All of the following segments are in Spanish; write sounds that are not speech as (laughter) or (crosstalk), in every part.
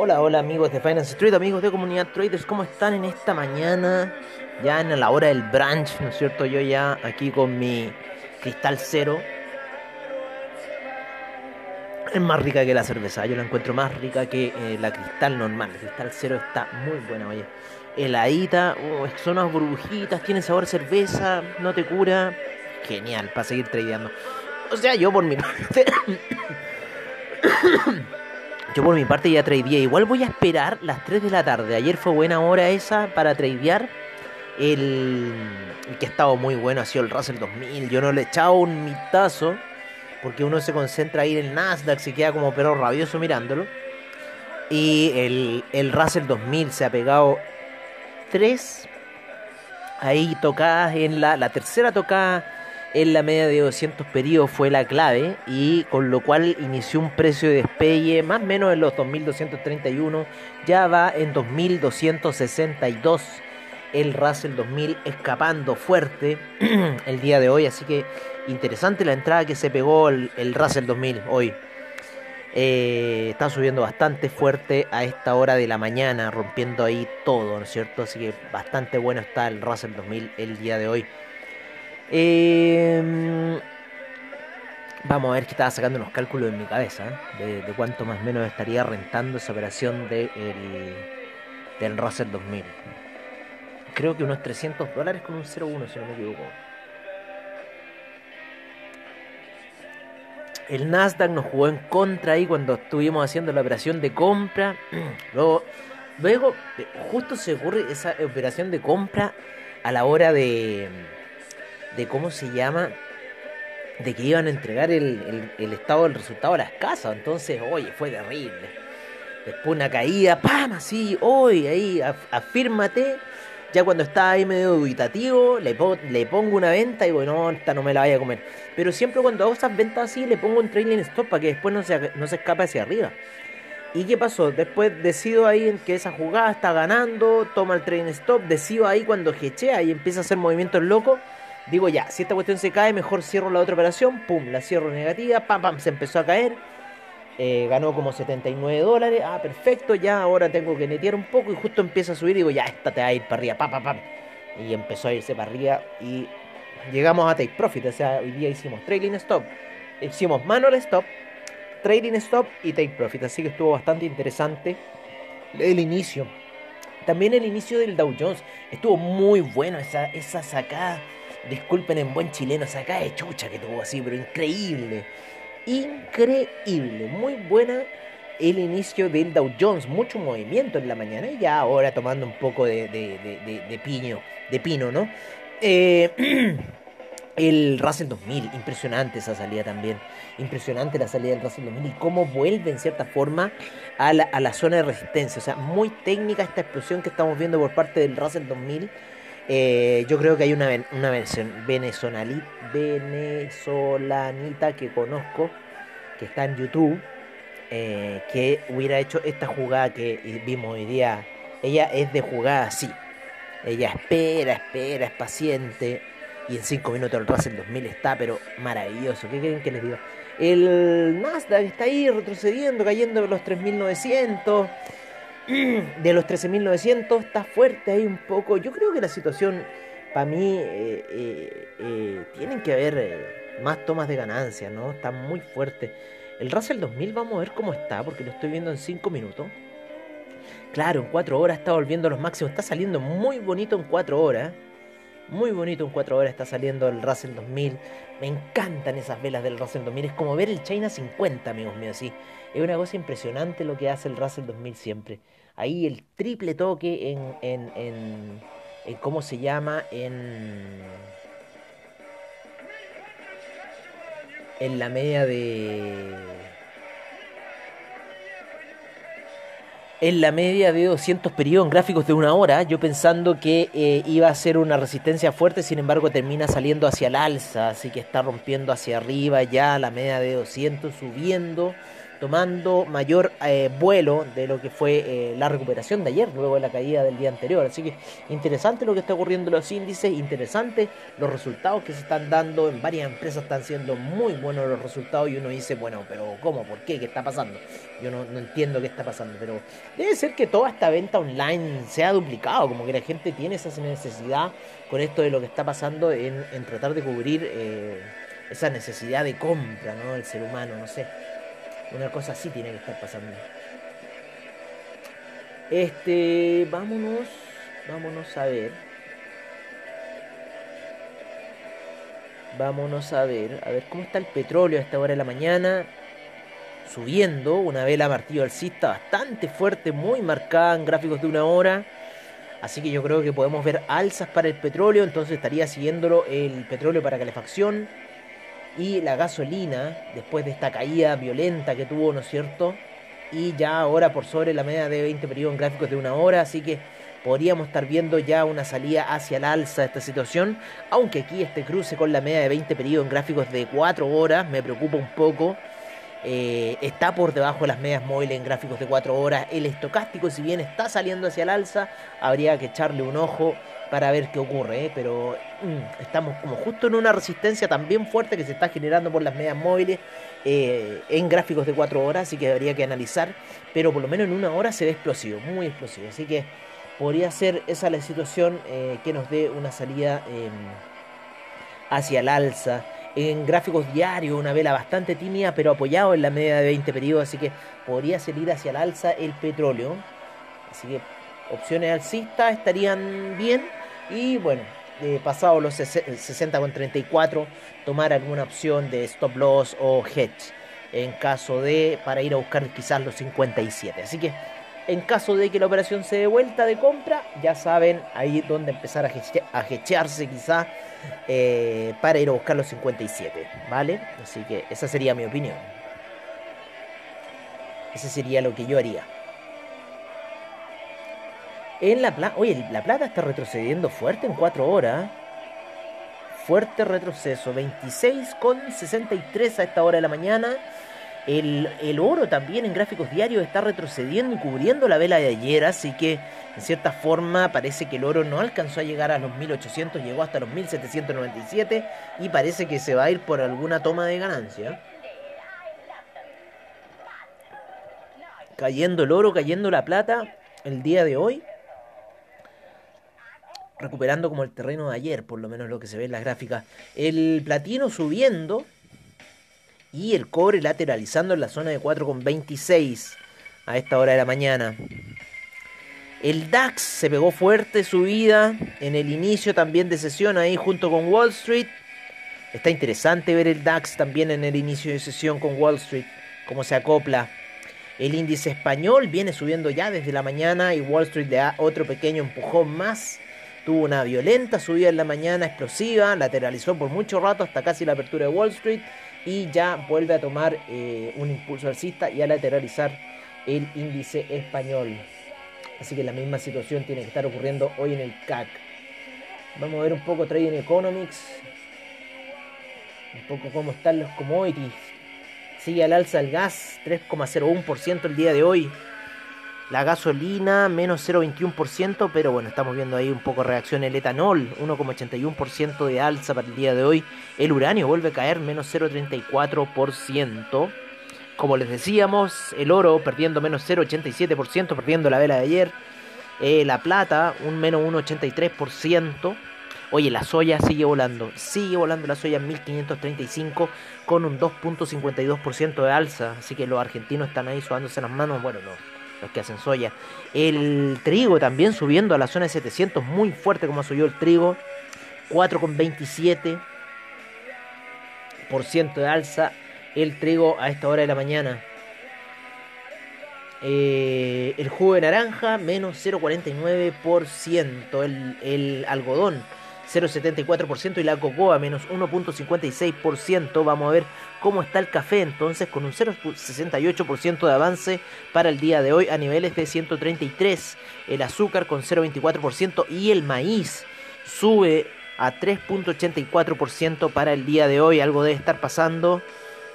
Hola, hola amigos de Finance Street, amigos de Comunidad Traders, ¿cómo están en esta mañana? Ya en la hora del brunch, ¿no es cierto? Yo ya aquí con mi cristal cero. Es más rica que la cerveza, yo la encuentro más rica que eh, la cristal normal. El cristal cero está muy buena, oye. Heladita, oh, son unas burbujitas, tiene sabor cerveza, no te cura. Genial, para seguir tradeando. O sea, yo por mi parte... (coughs) (coughs) (coughs) Yo por mi parte ya tradeé. Igual voy a esperar las 3 de la tarde. Ayer fue buena hora esa para tradear. El, que ha estado muy bueno ha sido el Russell 2000. Yo no le he echado un mitazo. Porque uno se concentra ahí en el Nasdaq. Se queda como perro rabioso mirándolo. Y el, el Russell 2000 se ha pegado 3 ahí tocadas en la, la tercera tocada en la media de 200 periodos fue la clave y con lo cual inició un precio de despegue más o menos en los 2231, ya va en 2262 el Russell 2000 escapando fuerte (clears throat) el día de hoy, así que interesante la entrada que se pegó el, Russell 2000 hoy. Eh, está subiendo bastante fuerte a esta hora de la mañana, rompiendo ahí todo, ¿no es cierto? Así que bastante bueno está el Russell 2000 el día de hoy. Eh, vamos a ver que estaba sacando unos cálculos en mi cabeza ¿eh? de, cuánto más o menos estaría rentando esa operación de del Russell 2000. Creo que unos 300 dólares con un 0,1 si no me equivoco. El Nasdaq nos jugó en contra ahí cuando estuvimos haciendo la operación de compra. (clears throat) Luego, luego justo se ocurre esa operación de compra a la hora de de cómo se llama, de que iban a entregar el, estado del resultado a las casas. Entonces, oye, fue terrible. Después una caída, ¡pam! Así, hoy, ahí, afírmate. Ya cuando está ahí medio dubitativo, le, le pongo una venta y bueno, esta no me la vaya a comer. Pero siempre cuando hago esas ventas así, le pongo un trailing stop para que después no se, no se escape hacia arriba. ¿Y qué pasó? Después decido ahí en que esa jugada está ganando, toma el trailing stop, decido ahí cuando jechea y empieza a hacer movimientos locos digo ya, si esta cuestión se cae, mejor cierro la otra operación, pum, la cierro negativa, pam, pam, se empezó a caer, eh, ganó como 79 dólares, ah, perfecto, ya ahora tengo que netear un poco y justo empieza a subir, digo ya, esta te va a ir para arriba, pam, pam, pam, y empezó a irse para arriba y llegamos a take profit, o sea, hoy día hicimos trading stop, hicimos manual stop, trading stop y take profit, así que estuvo bastante interesante el inicio. También el inicio del Dow Jones estuvo muy bueno esa, esa sacada disculpen en buen chileno, saca de chucha que tuvo así, pero increíble. Increíble, muy buena el inicio del Dow Jones, mucho movimiento en la mañana y ya ahora tomando un poco de, de, piño, de pino, ¿no? Eh, (clears throat) el Russell 2000, impresionante esa salida también, impresionante la salida del Russell 2000 y cómo vuelve en cierta forma a la, a la zona de resistencia, o sea, muy técnica esta explosión que estamos viendo por parte del Russell 2000 eh, yo creo que hay una, una versión venezolanita que conozco, que está en YouTube, eh, que hubiera hecho esta jugada que vimos hoy día. Ella es de jugada así. Ella espera, espera, es paciente. Y en 5 minutos el Russell 2000 está, pero maravilloso. ¿Qué creen que les digo? El Nasdaq está ahí retrocediendo, cayendo de los 3900. (clears throat) de los 13.900 está fuerte ahí un poco. Yo creo que la situación, para mí, eh, eh, eh, tienen que haber más tomas de ganancias, ¿no? Está muy fuerte. El Russell 2000, vamos a ver cómo está, porque lo estoy viendo en 5 minutos. Claro, en 4 horas está volviendo a los máximos. Está saliendo muy bonito en 4 horas. Muy bonito en 4 horas está saliendo el Russell 2000. Me encantan esas velas del Russell 2000. Es como ver el China 50, amigos míos. Sí. Es una cosa impresionante lo que hace el Russell 2000 siempre ahí el triple toque en, en, en, en ¿cómo se llama? En, en la media de... En la media de 200 periodos en gráficos de una hora, yo pensando que eh, iba a ser una resistencia fuerte, sin embargo termina saliendo hacia el alza, así que está rompiendo hacia arriba ya la media de 200, subiendo tomando mayor eh, vuelo de lo que fue eh, la recuperación de ayer, luego de la caída del día anterior. Así que interesante lo que está ocurriendo en los índices, interesante los resultados que se están dando, en varias empresas están siendo muy buenos los resultados y uno dice, bueno, pero ¿cómo? ¿Por qué? ¿Qué está pasando? Yo no, entiendo qué está pasando, pero debe ser que toda esta venta online se ha duplicado, como que la gente tiene esa necesidad con esto de lo que está pasando en, en tratar de cubrir eh, esa necesidad de compra, ¿no? El ser humano, no sé. Una cosa así tiene que estar pasando. Este, vámonos, vámonos a ver. Vámonos a ver, a ver cómo está el petróleo a esta hora de la mañana. Subiendo, una vela martillo alcista bastante fuerte, muy marcada en gráficos de una hora. Así que yo creo que podemos ver alzas para el petróleo. Entonces estaría siguiéndolo el petróleo para calefacción y la gasolina, después de esta caída violenta que tuvo, ¿no es cierto? Y ya ahora por sobre la media de 20 periodos en gráficos de una hora, así que podríamos estar viendo ya una salida hacia el alza de esta situación, aunque aquí este cruce con la media de 20 periodos en gráficos de 4 horas me preocupa un poco. Eh, está por debajo de las medias móviles en gráficos de 4 horas. El estocástico, si bien está saliendo hacia el alza, habría que echarle un ojo para ver qué ocurre. ¿eh? Pero mm, estamos como justo en una resistencia también fuerte que se está generando por las medias móviles eh, en gráficos de 4 horas, así que habría que analizar. Pero por lo menos en una hora se ve explosivo, muy explosivo. Así que podría ser esa la situación que nos dé una salida em, hacia el alza en gráficos diarios, una vela bastante tímida, pero apoyado en la media de 20 periodos, así que podría salir hacia el alza el petróleo. Así que opciones alcistas estarían bien. Y bueno, eh, pasado los 60 con 34, tomar alguna opción de stop loss o hedge en caso de para ir a buscar quizás los 57. Así que en caso de que la operación se dé vuelta de compra, ya saben ahí donde empezar a, hechearse quizá eh, para ir a buscar los 57, ¿vale? Así que esa sería mi opinión. Ese sería lo que yo haría. En la plata, oye, la plata está retrocediendo fuerte en 4 horas. Fuerte retroceso, 26,63 a esta hora de la mañana. El, oro también en gráficos diarios está retrocediendo y cubriendo la vela de ayer, así que en cierta forma parece que el oro no alcanzó a llegar a los 1800, llegó hasta los 1797 y parece que se va a ir por alguna toma de ganancia. Cayendo el oro, cayendo la plata el día de hoy. Recuperando como el terreno de ayer, por lo menos lo que se ve en las gráficas. El platino subiendo y el cobre lateralizando en la zona de 4,26 a esta hora de la mañana. El DAX se pegó fuerte subida en el inicio también de sesión ahí junto con Wall Street. Está interesante ver el DAX también en el inicio de sesión con Wall Street, cómo se acopla. El índice español viene subiendo ya desde la mañana y Wall Street le da otro pequeño empujón más. Tuvo una violenta subida en la mañana, explosiva, lateralizó por mucho rato hasta casi la apertura de Wall Street y ya vuelve a tomar eh, un impulso alcista y a lateralizar el índice español. Así que la misma situación tiene que estar ocurriendo hoy en el CAC. Vamos a ver un poco Trading Economics. Un poco cómo están los commodities. Sigue al alza el gas, 3,01% el día de hoy. La gasolina, menos 0,21%, pero bueno, estamos viendo ahí un poco reacción el etanol, 1,81% de alza para el día de hoy. El uranio vuelve a caer, menos 0,34%. Como les decíamos, el oro perdiendo menos 0,87%, perdiendo la vela de ayer. Eh, la plata, un menos 1,83%. Oye, la soya sigue volando, sigue volando la soya en 1535 con un 2.52% de alza. Así que los argentinos están ahí sudándose las manos. Bueno, no los que hacen soya. El trigo también subiendo a la zona de 700, muy fuerte como subió el trigo. 4,27% de alza el trigo a esta hora de la mañana. Eh, el jugo de naranja menos 0,49%. El, el algodón 0,74% y la cocoa menos 1,56%. Vamos a ver cómo está el café entonces con un 0,68% de avance para el día de hoy a niveles de 133. El azúcar con 0,24% y el maíz sube a 3,84% para el día de hoy. Algo debe estar pasando.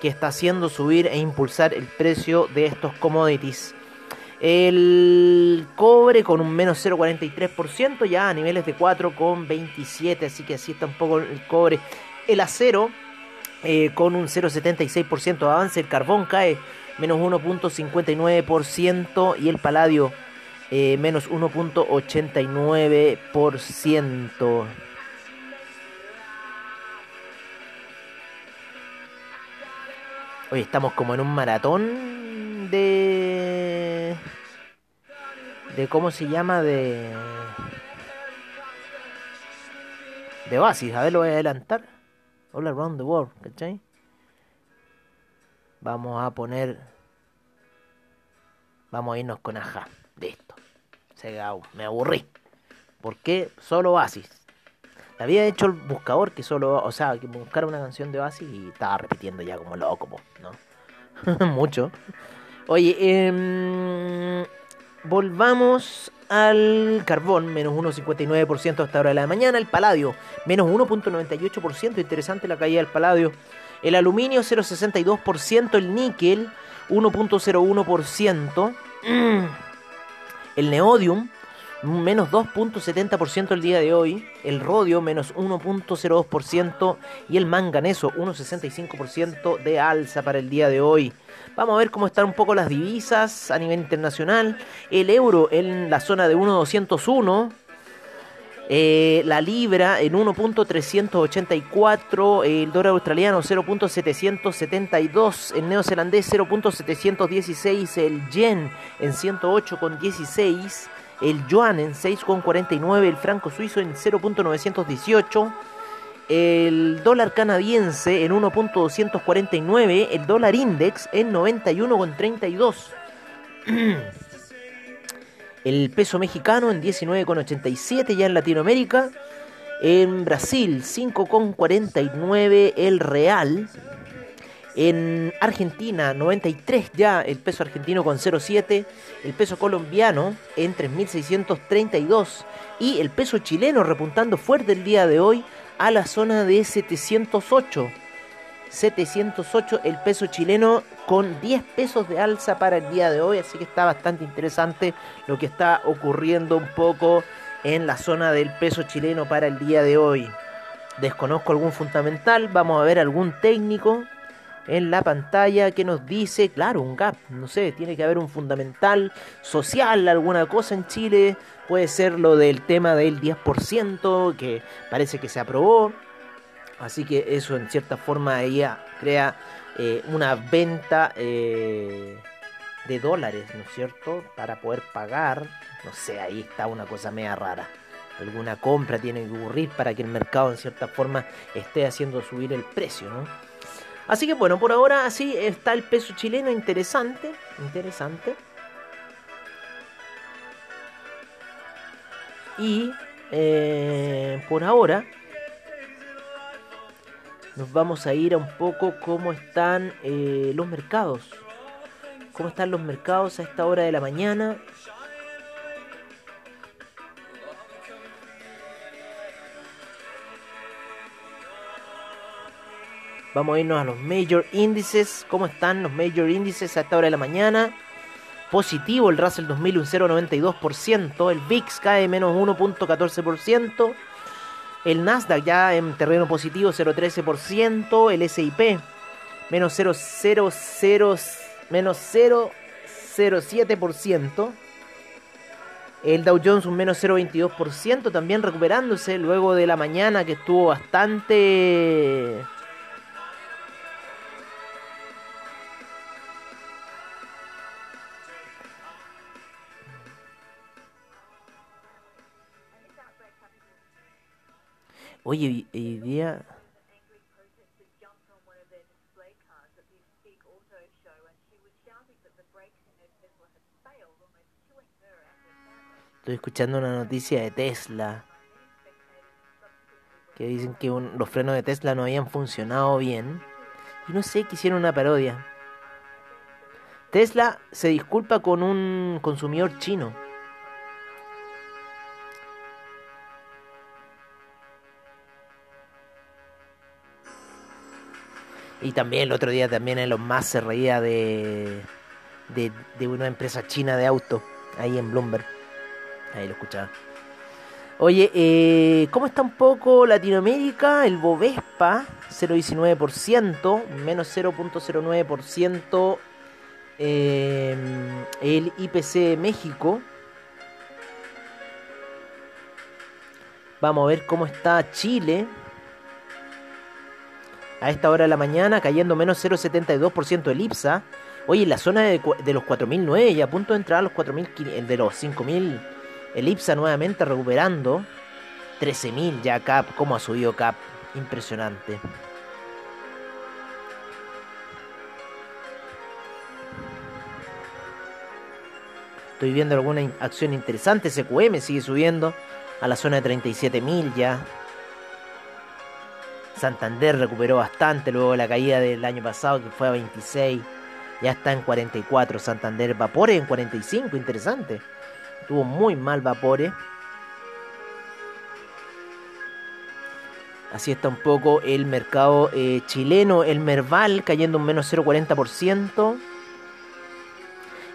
Que está haciendo subir e impulsar el precio de estos commodities. El cobre con un menos 0,43%, ya a niveles de 4,27, así que así está un poco el cobre. El acero eh, con un 0,76% de avance, el carbón cae menos 1.59% y el paladio eh, menos 1.89%. Hoy estamos como en un maratón de... de cómo se llama de... de Oasis. A ver, lo voy a adelantar. All around the world, ¿cachai? Vamos a poner... Vamos a irnos con Aja. Listo. Se, me aburrí. ¿Por qué? Solo Oasis. Había hecho el buscador que solo, o sea, que buscar una canción de Oasis y estaba repitiendo ya como loco, ¿no? (laughs) Mucho. Oye, eh, volvamos al carbón, menos 1,59% hasta hora de la mañana. El paladio, menos 1,98%. Interesante la caída del paladio. El aluminio, 0,62%. El níquel, 1,01%. (clears throat) El neodium, menos 2.70% el día de hoy, el rodio menos 1.02% y el manganeso 1.65% de alza para el día de hoy. Vamos a ver cómo están un poco las divisas a nivel internacional. El euro en la zona de 1.201. Eh, la libra en 1.384, el dólar australiano 0.772, el neozelandés 0.716, el yen en 108.16 el yuan en 6,49, el franco suizo en 0.918, el dólar canadiense en 1.249, el dólar index en 91,32. (clears throat) El peso mexicano en 19,87 ya en Latinoamérica. En Brasil 5,49 el real. En Argentina, 93 ya el peso argentino con 0,7. El peso colombiano en 3.632. Y el peso chileno repuntando fuerte el día de hoy a la zona de 708. 708 el peso chileno con 10 pesos de alza para el día de hoy. Así que está bastante interesante lo que está ocurriendo un poco en la zona del peso chileno para el día de hoy. Desconozco algún fundamental, vamos a ver algún técnico en la pantalla que nos dice, claro, un gap, no sé, tiene que haber un fundamental social, alguna cosa en Chile, puede ser lo del tema del 10% que parece que se aprobó, así que eso en cierta forma ella crea eh, una venta eh, de dólares, ¿no es cierto?, para poder pagar, no sé, ahí está una cosa media rara. Alguna compra tiene que ocurrir para que el mercado en cierta forma esté haciendo subir el precio, ¿no? Así que bueno, por ahora así está el peso chileno interesante, interesante. Y eh, por ahora nos vamos a ir a un poco cómo están eh, los mercados. Cómo están los mercados a esta hora de la mañana. Vamos a irnos a los major índices. ¿Cómo están los major índices a esta hora de la mañana? Positivo el Russell 2000 un 0,92%. El VIX cae menos 1,14%. El Nasdaq ya en terreno positivo 0,13%. El SIP menos 0,00 menos 0,07%. El Dow Jones un menos 0,22%, también recuperándose luego de la mañana que estuvo bastante Oye, hoy día... Estoy escuchando una noticia de Tesla. Que dicen que los frenos de Tesla no habían funcionado bien. Y no sé, que hicieron una parodia. Tesla se disculpa con un consumidor chino. Y también el otro día también en los más se reía de, de, de una empresa china de auto, ahí en Bloomberg. Ahí lo escuchaba. Oye, eh, ¿cómo está un poco Latinoamérica? El Bovespa, 0,19%, menos 0,09%. Eh, el IPC México. Vamos a ver cómo está Chile. A esta hora de la mañana cayendo menos 0,72% el IPSA. Oye, en la zona de, de los 4.009 y a punto de entrar a los 4.000, de los 5.000 el IPSA nuevamente recuperando. 13.000 ya Cap. ¿Cómo ha subido Cap? Impresionante. Estoy viendo alguna acción interesante. SQM sigue subiendo a la zona de 37.000 ya. Santander recuperó bastante luego de la caída del año pasado que fue a 26. Ya está en 44. Santander Vapores en 45. Interesante. Tuvo muy mal Vapore. Así está un poco el mercado eh, chileno. El Merval cayendo un menos 0,40%.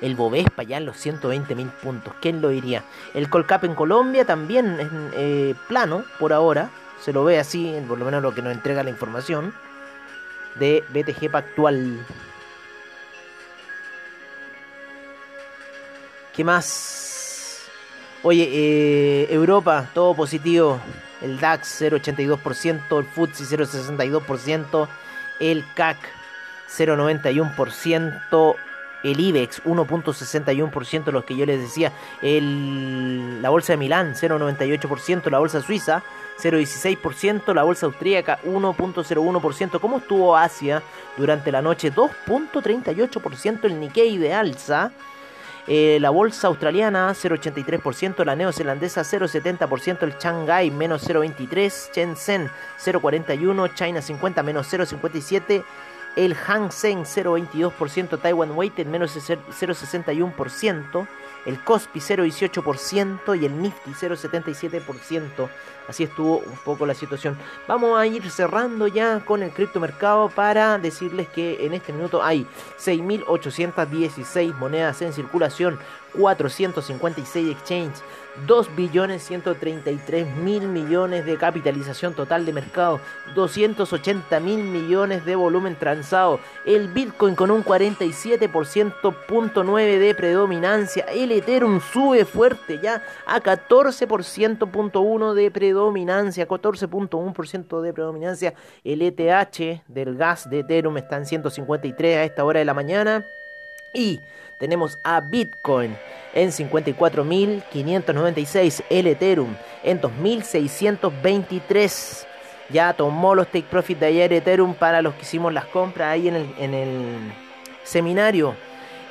El Bovespa ya en los 120 mil puntos. ¿Quién lo diría? El Colcap en Colombia también es eh, plano por ahora. Se lo ve así, por lo menos lo que nos entrega la información. De BTG Pactual. ¿Qué más? Oye, eh, Europa, todo positivo. El DAX 0,82%, el FTSE 0,62%, el CAC 0,91%, el IBEX 1.61%, los que yo les decía, el, la bolsa de Milán 0.98%, la bolsa suiza 0.16%, la bolsa austríaca 1.01%. ¿Cómo estuvo Asia durante la noche? 2.38% el Nikkei de alza. Eh, la bolsa australiana 0,83%, la neozelandesa 0,70%, el Shanghai menos 0,23%, Shenzhen 0,41%, China 50 menos 0,57%, el Hang Seng 0,22%, Taiwan Weighted menos 0,61%, el Kospi 0,18% y el Nifty 0,77%. Así estuvo un poco la situación. Vamos a ir cerrando ya con el criptomercado para decirles que en este minuto hay 6.816 monedas en circulación, 456 exchanges, 2 billones 133 mil millones de capitalización total de mercado, 280 mil millones de volumen transado, el Bitcoin con un 47.9 de predominancia, el Ethereum sube fuerte ya a 14.1 de predominancia, 14.1% de predominancia, el ETH del gas de Ethereum está en 153 a esta hora de la mañana. Y tenemos a Bitcoin en 54.596, el Ethereum en 2.623. Ya tomó los take profit de ayer Ethereum para los que hicimos las compras ahí en el, seminario.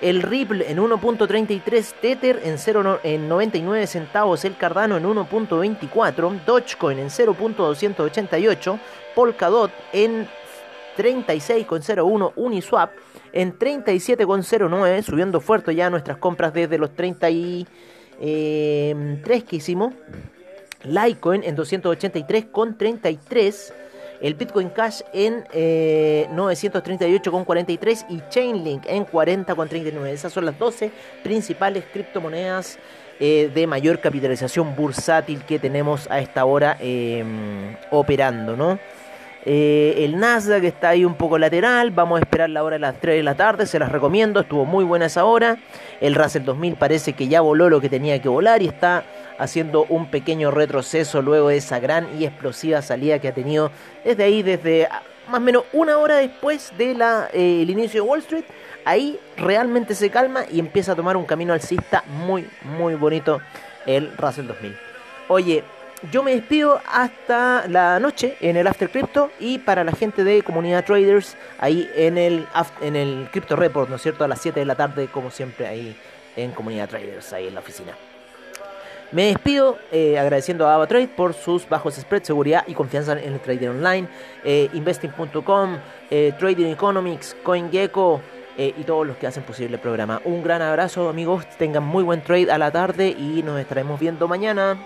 El Ripple en 1.33, Tether en, 0, en 99 centavos, el Cardano en 1.24, Dogecoin en 0.288, Polkadot en 36,01, Uniswap en 37,09, subiendo fuerte ya nuestras compras desde los 33 que hicimos. Litecoin en 283,33. El Bitcoin Cash en eh, 938,43 y Chainlink en 40,39. Esas son las 12 principales criptomonedas eh, de mayor capitalización bursátil que tenemos a esta hora em, operando, ¿no? Eh, el Nasdaq está ahí un poco lateral. Vamos a esperar la hora de las 3 de la tarde. Se las recomiendo. Estuvo muy buena esa hora. El Russell 2000 parece que ya voló lo que tenía que volar y está haciendo un pequeño retroceso luego de esa gran y explosiva salida que ha tenido desde ahí, desde más o menos una hora después del eh, inicio de Wall Street. Ahí realmente se calma y empieza a tomar un camino alcista muy, muy bonito el Russell 2000. Oye, yo me despido hasta la noche en el After Crypto y para la gente de Comunidad Traders ahí en el, en el Crypto Report, ¿no es cierto? A las 7 de la tarde, como siempre, ahí en Comunidad Traders, ahí en la oficina. Me despido eh, agradeciendo a AvaTrade por sus bajos spreads, seguridad y confianza en el trading online, eh, investing.com, eh, Trading Economics, CoinGecko y todos los que hacen posible el programa. Un gran abrazo amigos, tengan muy buen trade a la tarde y nos estaremos viendo mañana.